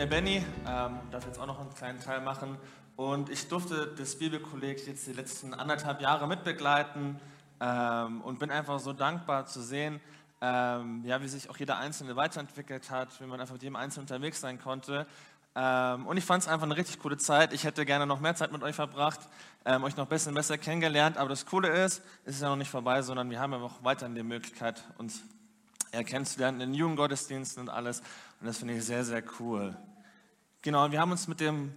der Benny, ähm, darf jetzt auch noch einen kleinen Teil machen. Und ich durfte das Bibelkolleg jetzt die letzten anderthalb Jahre mitbegleiten ähm, und bin einfach so dankbar zu sehen, ähm, ja, wie sich auch jeder Einzelne weiterentwickelt hat, wie man einfach mit jedem Einzelnen unterwegs sein konnte. Ähm, und ich fand es einfach eine richtig coole Zeit. Ich hätte gerne noch mehr Zeit mit euch verbracht, ähm, euch noch besser und besser kennengelernt. Aber das Coole ist, es ist ja noch nicht vorbei, sondern wir haben ja noch weiterhin die Möglichkeit, uns ja, kennenzulernen in den Jugendgottesdiensten und alles. Und das finde ich sehr, sehr cool. Genau, wir haben uns mit dem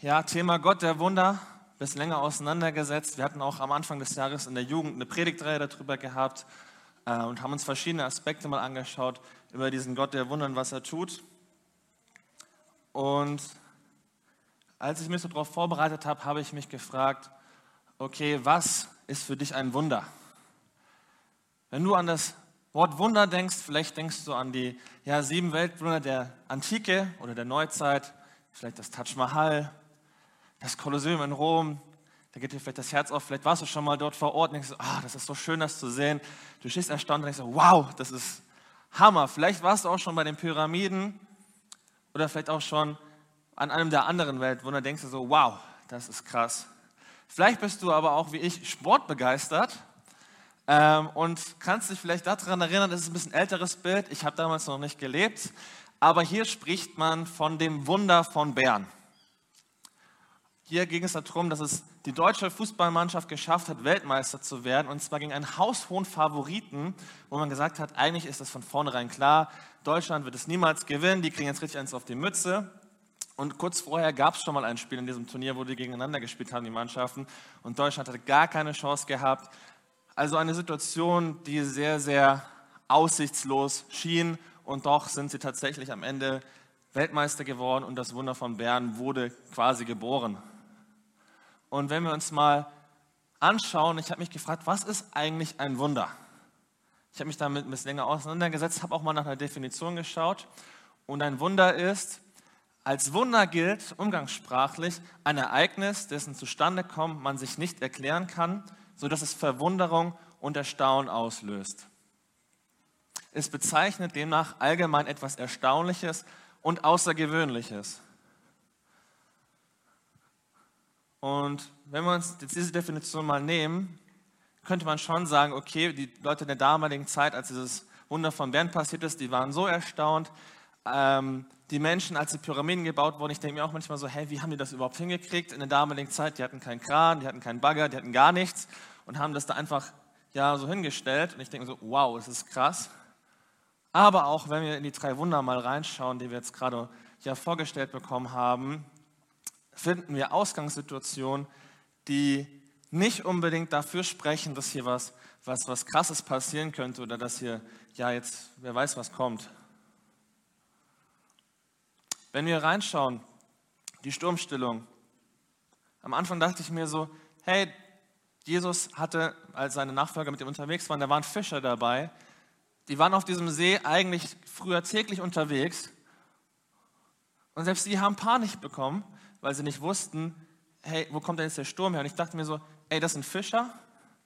ja, Thema Gott der Wunder ein bisschen länger auseinandergesetzt. Wir hatten auch am Anfang des Jahres in der Jugend eine Predigtreihe darüber gehabt äh, und haben uns verschiedene Aspekte mal angeschaut über diesen Gott der Wunder und was er tut. Und als ich mich so darauf vorbereitet habe, habe ich mich gefragt, okay, was ist für dich ein Wunder? Wenn du an das Wort Wunder denkst, vielleicht denkst du an die ja, sieben Weltwunder der Antike oder der Neuzeit, vielleicht das Taj Mahal, das Kolosseum in Rom, da geht dir vielleicht das Herz auf, vielleicht warst du schon mal dort vor Ort und denkst, ah, das ist so schön, das zu sehen. Du stehst erstaunt und denkst, wow, das ist Hammer. Vielleicht warst du auch schon bei den Pyramiden oder vielleicht auch schon an einem der anderen Weltwunder, denkst du so, wow, das ist krass. Vielleicht bist du aber auch wie ich sportbegeistert ähm, und kannst dich vielleicht daran erinnern, das ist ein bisschen älteres Bild, ich habe damals noch nicht gelebt, aber hier spricht man von dem Wunder von Bern. Hier ging es darum, dass es die deutsche Fußballmannschaft geschafft hat, Weltmeister zu werden. Und zwar gegen einen haushohen Favoriten, wo man gesagt hat, eigentlich ist das von vornherein klar, Deutschland wird es niemals gewinnen, die kriegen jetzt richtig eins auf die Mütze. Und kurz vorher gab es schon mal ein Spiel in diesem Turnier, wo die gegeneinander gespielt haben, die Mannschaften. Und Deutschland hatte gar keine Chance gehabt. Also eine Situation, die sehr, sehr aussichtslos schien. Und doch sind sie tatsächlich am Ende Weltmeister geworden und das Wunder von Bern wurde quasi geboren. Und wenn wir uns mal anschauen, ich habe mich gefragt, was ist eigentlich ein Wunder? Ich habe mich damit ein bisschen länger auseinandergesetzt, habe auch mal nach einer Definition geschaut. Und ein Wunder ist, als Wunder gilt umgangssprachlich ein Ereignis, dessen Zustandekommen man sich nicht erklären kann, sodass es Verwunderung und Erstaunen auslöst. Es bezeichnet demnach allgemein etwas Erstaunliches und Außergewöhnliches. Und wenn wir uns jetzt diese Definition mal nehmen, könnte man schon sagen, okay, die Leute in der damaligen Zeit, als dieses Wunder von Bern passiert ist, die waren so erstaunt. Ähm, die Menschen, als die Pyramiden gebaut wurden, ich denke mir auch manchmal so, hey, wie haben die das überhaupt hingekriegt in der damaligen Zeit? Die hatten keinen Kran, die hatten keinen Bagger, die hatten gar nichts und haben das da einfach ja, so hingestellt. Und ich denke so, wow, das ist krass. Aber auch wenn wir in die drei Wunder mal reinschauen, die wir jetzt gerade ja vorgestellt bekommen haben, finden wir Ausgangssituationen, die nicht unbedingt dafür sprechen, dass hier was, was, was Krasses passieren könnte oder dass hier, ja, jetzt, wer weiß, was kommt. Wenn wir reinschauen, die Sturmstillung. Am Anfang dachte ich mir so, hey, Jesus hatte, als seine Nachfolger mit ihm unterwegs waren, da waren Fischer dabei. Die waren auf diesem See eigentlich früher täglich unterwegs. Und selbst die haben Panik bekommen, weil sie nicht wussten, hey, wo kommt denn jetzt der Sturm her? Und ich dachte mir so, ey, das sind Fischer,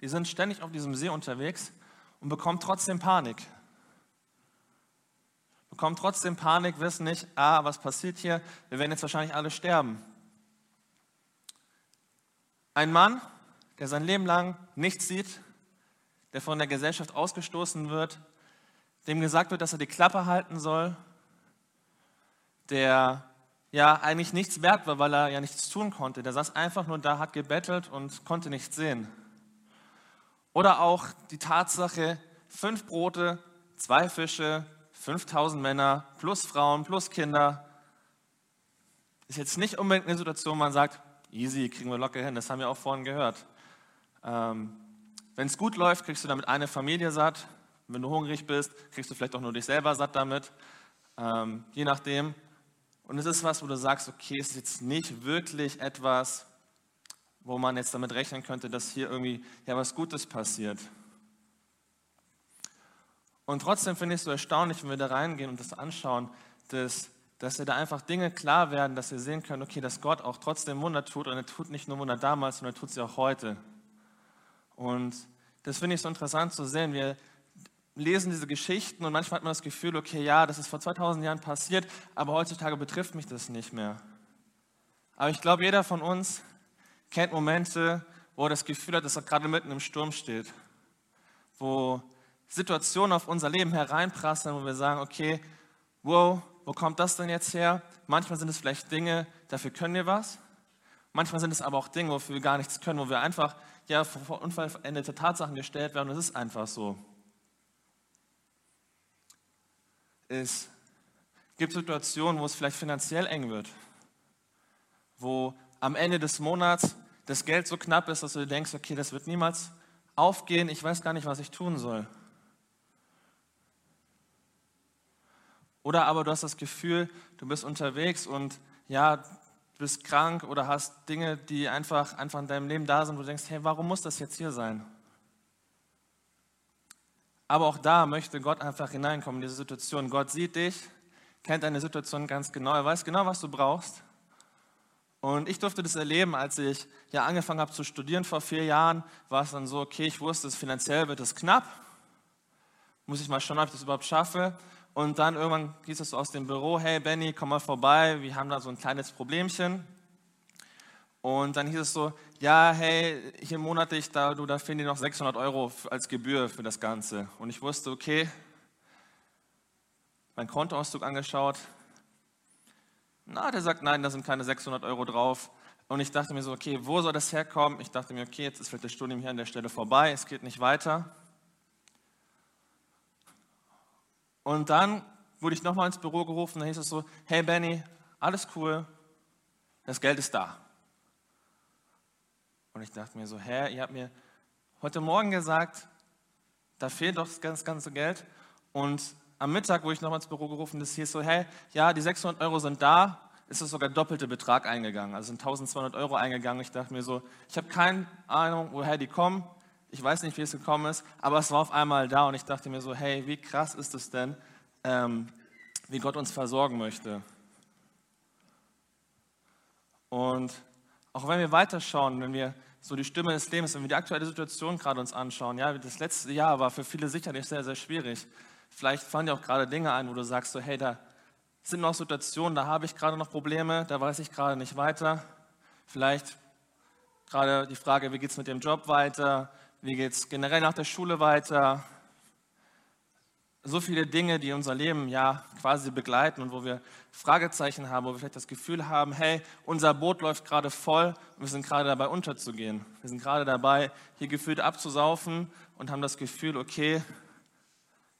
die sind ständig auf diesem See unterwegs und bekommen trotzdem Panik. Bekommen trotzdem Panik, wissen nicht, ah, was passiert hier? Wir werden jetzt wahrscheinlich alle sterben. Ein Mann, der sein Leben lang nichts sieht, der von der Gesellschaft ausgestoßen wird, dem gesagt wird, dass er die Klappe halten soll, der ja eigentlich nichts wert war, weil er ja nichts tun konnte. Der saß einfach nur da, hat gebettelt und konnte nichts sehen. Oder auch die Tatsache, fünf Brote, zwei Fische, 5000 Männer, plus Frauen, plus Kinder. Ist jetzt nicht unbedingt eine Situation, wo man sagt, easy, kriegen wir locker hin, das haben wir auch vorhin gehört. Ähm, Wenn es gut läuft, kriegst du damit eine Familie satt. Wenn du hungrig bist, kriegst du vielleicht auch nur dich selber satt damit. Ähm, je nachdem, und es ist was, wo du sagst, okay, es ist jetzt nicht wirklich etwas, wo man jetzt damit rechnen könnte, dass hier irgendwie ja was Gutes passiert. Und trotzdem finde ich es so erstaunlich, wenn wir da reingehen und das anschauen, dass, dass wir da einfach Dinge klar werden, dass wir sehen können, okay, dass Gott auch trotzdem Wunder tut und er tut nicht nur Wunder damals, sondern er tut sie auch heute. Und das finde ich so interessant zu sehen. Wir, lesen diese Geschichten und manchmal hat man das Gefühl, okay, ja, das ist vor 2000 Jahren passiert, aber heutzutage betrifft mich das nicht mehr. Aber ich glaube, jeder von uns kennt Momente, wo er das Gefühl hat, dass er gerade mitten im Sturm steht, wo Situationen auf unser Leben hereinprasseln, wo wir sagen, okay, wow, wo kommt das denn jetzt her? Manchmal sind es vielleicht Dinge, dafür können wir was. Manchmal sind es aber auch Dinge, wofür wir gar nichts können, wo wir einfach ja, vor unvollendete Tatsachen gestellt werden. Es ist einfach so. Es gibt Situationen, wo es vielleicht finanziell eng wird, wo am Ende des Monats das Geld so knapp ist, dass du denkst, okay, das wird niemals aufgehen, ich weiß gar nicht, was ich tun soll. Oder aber du hast das Gefühl, du bist unterwegs und ja, du bist krank oder hast Dinge, die einfach, einfach in deinem Leben da sind, wo du denkst, hey, warum muss das jetzt hier sein? Aber auch da möchte Gott einfach hineinkommen in diese Situation. Gott sieht dich, kennt deine Situation ganz genau, er weiß genau, was du brauchst. Und ich durfte das erleben, als ich ja angefangen habe zu studieren vor vier Jahren, war es dann so, okay, ich wusste, finanziell wird es knapp, muss ich mal schauen, ob ich das überhaupt schaffe. Und dann irgendwann hieß es aus dem Büro, hey Benny, komm mal vorbei, wir haben da so ein kleines Problemchen. Und dann hieß es so, ja, hey, hier monatlich, da, du, da fehlen dir noch 600 Euro als Gebühr für das Ganze. Und ich wusste, okay, mein Kontoauszug angeschaut. Na, der sagt, nein, da sind keine 600 Euro drauf. Und ich dachte mir so, okay, wo soll das herkommen? Ich dachte mir, okay, jetzt ist vielleicht das Studium hier an der Stelle vorbei, es geht nicht weiter. Und dann wurde ich nochmal ins Büro gerufen, da hieß es so, hey Benny, alles cool, das Geld ist da. Und ich dachte mir so, hä, ihr habt mir heute Morgen gesagt, da fehlt doch das ganze Geld. Und am Mittag, wo ich nochmal ins Büro gerufen ist, hieß so, hey, ja, die 600 Euro sind da, ist es sogar doppelte Betrag eingegangen, also sind 1200 Euro eingegangen. Ich dachte mir so, ich habe keine Ahnung, woher die kommen, ich weiß nicht, wie es gekommen ist, aber es war auf einmal da und ich dachte mir so, hey, wie krass ist es denn, ähm, wie Gott uns versorgen möchte. Und auch wenn wir weiterschauen, wenn wir so die Stimme des Lebens, wenn wir die aktuelle Situation gerade uns anschauen, ja, das letzte Jahr war für viele sicherlich sehr, sehr schwierig. Vielleicht fallen dir auch gerade Dinge ein, wo du sagst so, hey, da sind noch Situationen, da habe ich gerade noch Probleme, da weiß ich gerade nicht weiter. Vielleicht gerade die Frage, wie geht es mit dem Job weiter? Wie geht es generell nach der Schule weiter? So viele Dinge, die unser Leben ja quasi begleiten und wo wir Fragezeichen haben, wo wir vielleicht das Gefühl haben, hey, unser Boot läuft gerade voll und wir sind gerade dabei unterzugehen. Wir sind gerade dabei, hier gefühlt abzusaufen und haben das Gefühl, okay,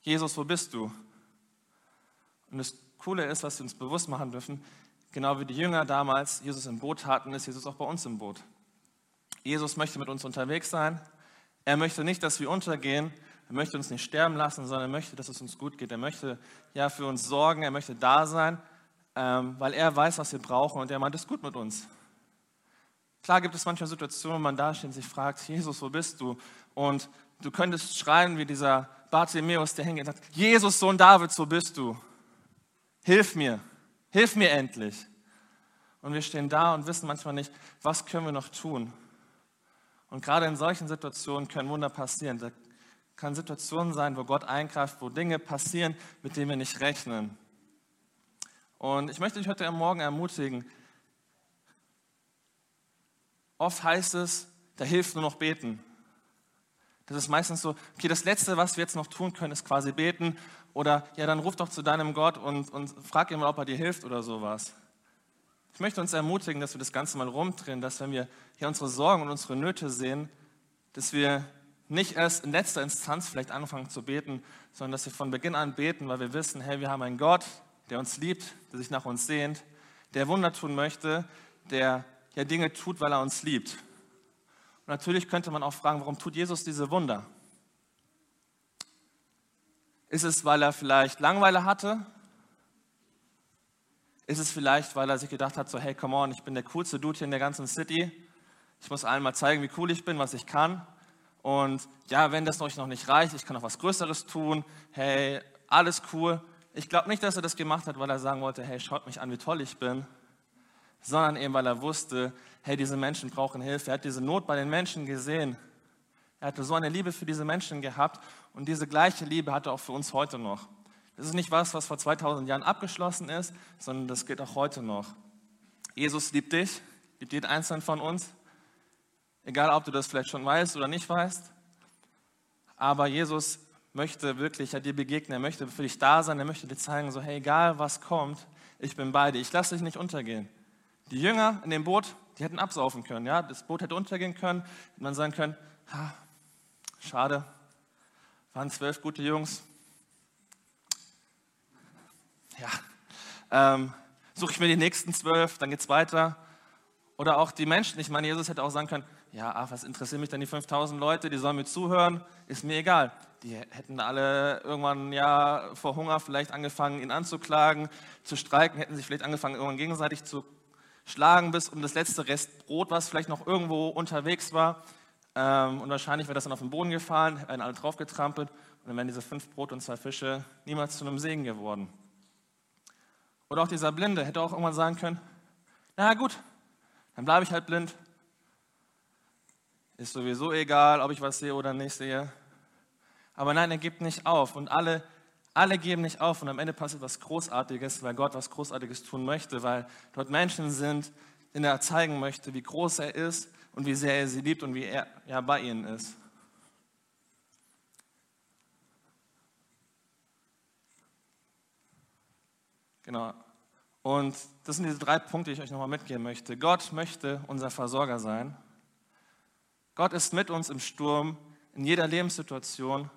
Jesus, wo bist du? Und das Coole ist, was wir uns bewusst machen dürfen, genau wie die Jünger damals Jesus im Boot hatten, ist Jesus auch bei uns im Boot. Jesus möchte mit uns unterwegs sein. Er möchte nicht, dass wir untergehen. Er möchte uns nicht sterben lassen, sondern er möchte, dass es uns gut geht. Er möchte ja für uns sorgen. Er möchte da sein, ähm, weil er weiß, was wir brauchen und er meint es gut mit uns. Klar gibt es manchmal Situationen, wo man da steht und sich fragt, Jesus, wo bist du? Und du könntest schreien wie dieser Bartimäus, der hingeht und sagt, Jesus, Sohn Davids, wo bist du? Hilf mir, hilf mir endlich. Und wir stehen da und wissen manchmal nicht, was können wir noch tun? Und gerade in solchen Situationen können Wunder passieren. Da kann Situationen sein, wo Gott eingreift, wo Dinge passieren, mit denen wir nicht rechnen. Und ich möchte dich heute Morgen ermutigen. Oft heißt es, da hilft nur noch beten. Das ist meistens so, okay, das Letzte, was wir jetzt noch tun können, ist quasi beten. Oder ja, dann ruf doch zu deinem Gott und, und frag ihn mal, ob er dir hilft oder sowas. Ich möchte uns ermutigen, dass wir das Ganze mal rumdrehen, dass wenn wir hier unsere Sorgen und unsere Nöte sehen, dass wir nicht erst in letzter Instanz vielleicht anfangen zu beten, sondern dass wir von Beginn an beten, weil wir wissen, hey, wir haben einen Gott, der uns liebt, der sich nach uns sehnt, der Wunder tun möchte, der ja Dinge tut, weil er uns liebt. Und natürlich könnte man auch fragen, warum tut Jesus diese Wunder? Ist es, weil er vielleicht Langeweile hatte? Ist es vielleicht, weil er sich gedacht hat, so hey, come on, ich bin der coolste Dude hier in der ganzen City. Ich muss allen mal zeigen, wie cool ich bin, was ich kann. Und ja, wenn das euch noch nicht reicht, ich kann noch was Größeres tun. Hey, alles cool. Ich glaube nicht, dass er das gemacht hat, weil er sagen wollte, hey, schaut mich an, wie toll ich bin. Sondern eben, weil er wusste, hey, diese Menschen brauchen Hilfe. Er hat diese Not bei den Menschen gesehen. Er hatte so eine Liebe für diese Menschen gehabt und diese gleiche Liebe hat er auch für uns heute noch. Das ist nicht was, was vor 2000 Jahren abgeschlossen ist, sondern das geht auch heute noch. Jesus liebt dich, liebt jeden Einzelnen von uns, egal ob du das vielleicht schon weißt oder nicht weißt. Aber Jesus möchte wirklich ja, dir begegnen, er möchte für dich da sein, er möchte dir zeigen, so hey, egal was kommt, ich bin bei dir, ich lasse dich nicht untergehen. Die Jünger in dem Boot, die hätten absaufen können, ja, das Boot hätte untergehen können, hätte man sagen können, ha, schade, waren zwölf gute Jungs, ja, ähm, suche ich mir die nächsten zwölf, dann geht es weiter. Oder auch die Menschen, ich meine, Jesus hätte auch sagen können, ja, ach, was interessieren mich denn die 5000 Leute, die sollen mir zuhören, ist mir egal. Die hätten alle irgendwann ja vor Hunger vielleicht angefangen, ihn anzuklagen, zu streiken, hätten sich vielleicht angefangen, irgendwann gegenseitig zu schlagen, bis um das letzte Rest Brot, was vielleicht noch irgendwo unterwegs war. Ähm, und wahrscheinlich wäre das dann auf den Boden gefallen, wären alle draufgetrampelt und dann wären diese fünf Brot und zwei Fische niemals zu einem Segen geworden. Oder auch dieser Blinde hätte auch irgendwann sagen können, na gut, dann bleibe ich halt blind. Ist sowieso egal, ob ich was sehe oder nicht sehe. Aber nein, er gibt nicht auf und alle, alle geben nicht auf und am Ende passiert was Großartiges, weil Gott was Großartiges tun möchte, weil dort Menschen sind, denen er zeigen möchte, wie groß er ist und wie sehr er sie liebt und wie er ja, bei ihnen ist. Genau. Und das sind diese drei Punkte, die ich euch nochmal mitgeben möchte. Gott möchte unser Versorger sein. Gott ist mit uns im Sturm, in jeder Lebenssituation.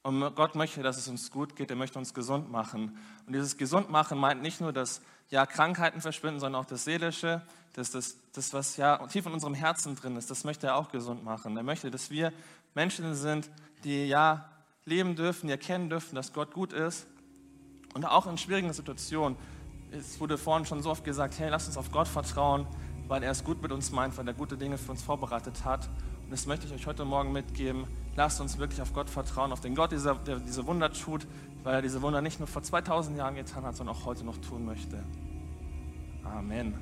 Und Gott möchte, dass es uns gut geht. Er möchte uns gesund machen. Und dieses Gesundmachen meint nicht nur, dass ja, Krankheiten verschwinden, sondern auch das Seelische, das, das, das, was ja tief in unserem Herzen drin ist, das möchte er auch gesund machen. Er möchte, dass wir Menschen sind, die ja leben dürfen, die erkennen dürfen, dass Gott gut ist und auch in schwierigen Situationen, es wurde vorhin schon so oft gesagt, hey, lass uns auf Gott vertrauen, weil er es gut mit uns meint, weil er gute Dinge für uns vorbereitet hat. Und das möchte ich euch heute Morgen mitgeben. Lasst uns wirklich auf Gott vertrauen, auf den Gott, der diese Wunder tut, weil er diese Wunder nicht nur vor 2000 Jahren getan hat, sondern auch heute noch tun möchte. Amen.